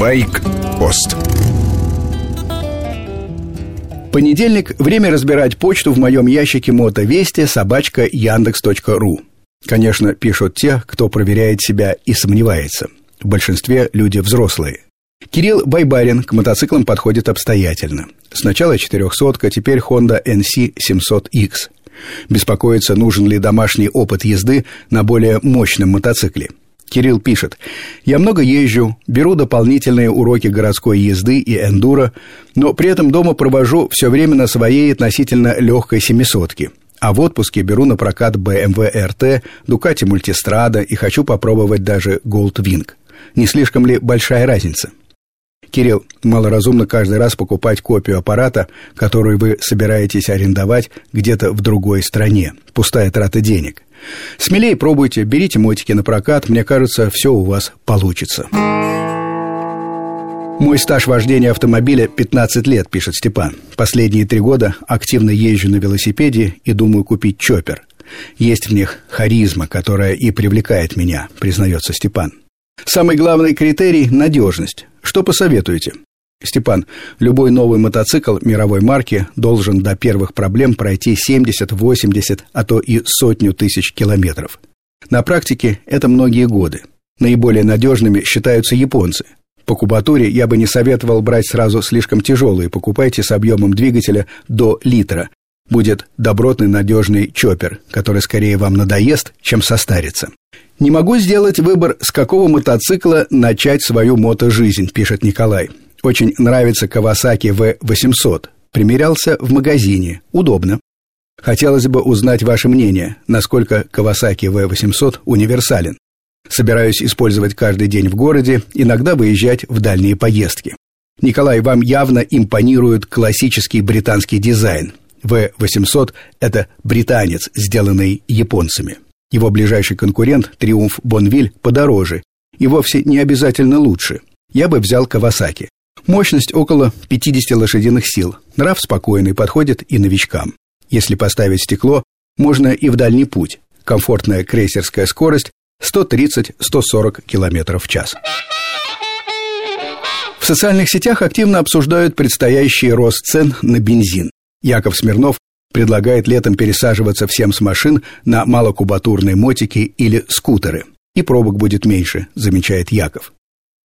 Байк-пост Понедельник. Время разбирать почту в моем ящике мотовести собачка яндекс.ру. Конечно, пишут те, кто проверяет себя и сомневается. В большинстве люди взрослые. Кирилл Байбарин к мотоциклам подходит обстоятельно. Сначала 400 теперь Honda NC 700X. Беспокоится, нужен ли домашний опыт езды на более мощном мотоцикле. Кирилл пишет, «Я много езжу, беру дополнительные уроки городской езды и эндуро, но при этом дома провожу все время на своей относительно легкой семисотке. А в отпуске беру на прокат BMW RT, Ducati Multistrada и хочу попробовать даже Gold Wing. Не слишком ли большая разница?» Кирилл, малоразумно каждый раз покупать копию аппарата, который вы собираетесь арендовать где-то в другой стране. Пустая трата денег. Смелее пробуйте, берите мотики на прокат, мне кажется, все у вас получится. Мой стаж вождения автомобиля 15 лет, пишет Степан. Последние три года активно езжу на велосипеде и думаю купить чоппер. Есть в них харизма, которая и привлекает меня, признается Степан. Самый главный критерий – надежность. Что посоветуете? Степан, любой новый мотоцикл мировой марки должен до первых проблем пройти 70, 80, а то и сотню тысяч километров. На практике это многие годы. Наиболее надежными считаются японцы. По кубатуре я бы не советовал брать сразу слишком тяжелые, покупайте с объемом двигателя до литра. Будет добротный надежный чоппер, который скорее вам надоест, чем состарится. «Не могу сделать выбор, с какого мотоцикла начать свою мотожизнь», пишет Николай. «Очень нравится Kawasaki V800. Примерялся в магазине. Удобно. Хотелось бы узнать ваше мнение, насколько Kawasaki V800 универсален. Собираюсь использовать каждый день в городе, иногда выезжать в дальние поездки. Николай, вам явно импонирует классический британский дизайн. V800 – это британец, сделанный японцами. Его ближайший конкурент, Триумф Бонвиль, подороже и вовсе не обязательно лучше. Я бы взял Кавасаки. Мощность около 50 лошадиных сил. Нрав спокойный, подходит и новичкам. Если поставить стекло, можно и в дальний путь. Комфортная крейсерская скорость 130-140 км в час. В социальных сетях активно обсуждают предстоящий рост цен на бензин. Яков Смирнов предлагает летом пересаживаться всем с машин на малокубатурные мотики или скутеры. И пробок будет меньше, замечает Яков.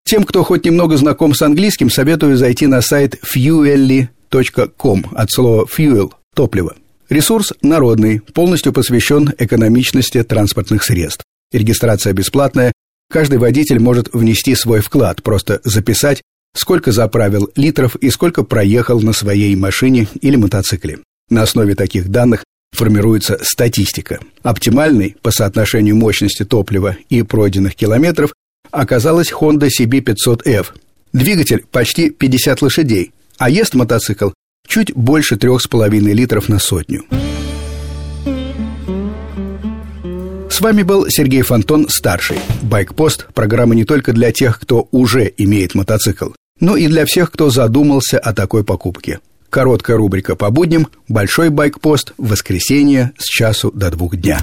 Тем, кто хоть немного знаком с английским, советую зайти на сайт fuelly.com от слова fuel – топливо. Ресурс народный, полностью посвящен экономичности транспортных средств. Регистрация бесплатная, каждый водитель может внести свой вклад, просто записать, сколько заправил литров и сколько проехал на своей машине или мотоцикле. На основе таких данных формируется статистика. Оптимальной по соотношению мощности топлива и пройденных километров оказалась Honda CB500F. Двигатель почти 50 лошадей, а ест мотоцикл чуть больше 3,5 литров на сотню. С вами был Сергей Фонтон, старший. Байкпост – программа не только для тех, кто уже имеет мотоцикл, но и для всех, кто задумался о такой покупке – Короткая рубрика по будням, большой байкпост в воскресенье с часу до двух дня.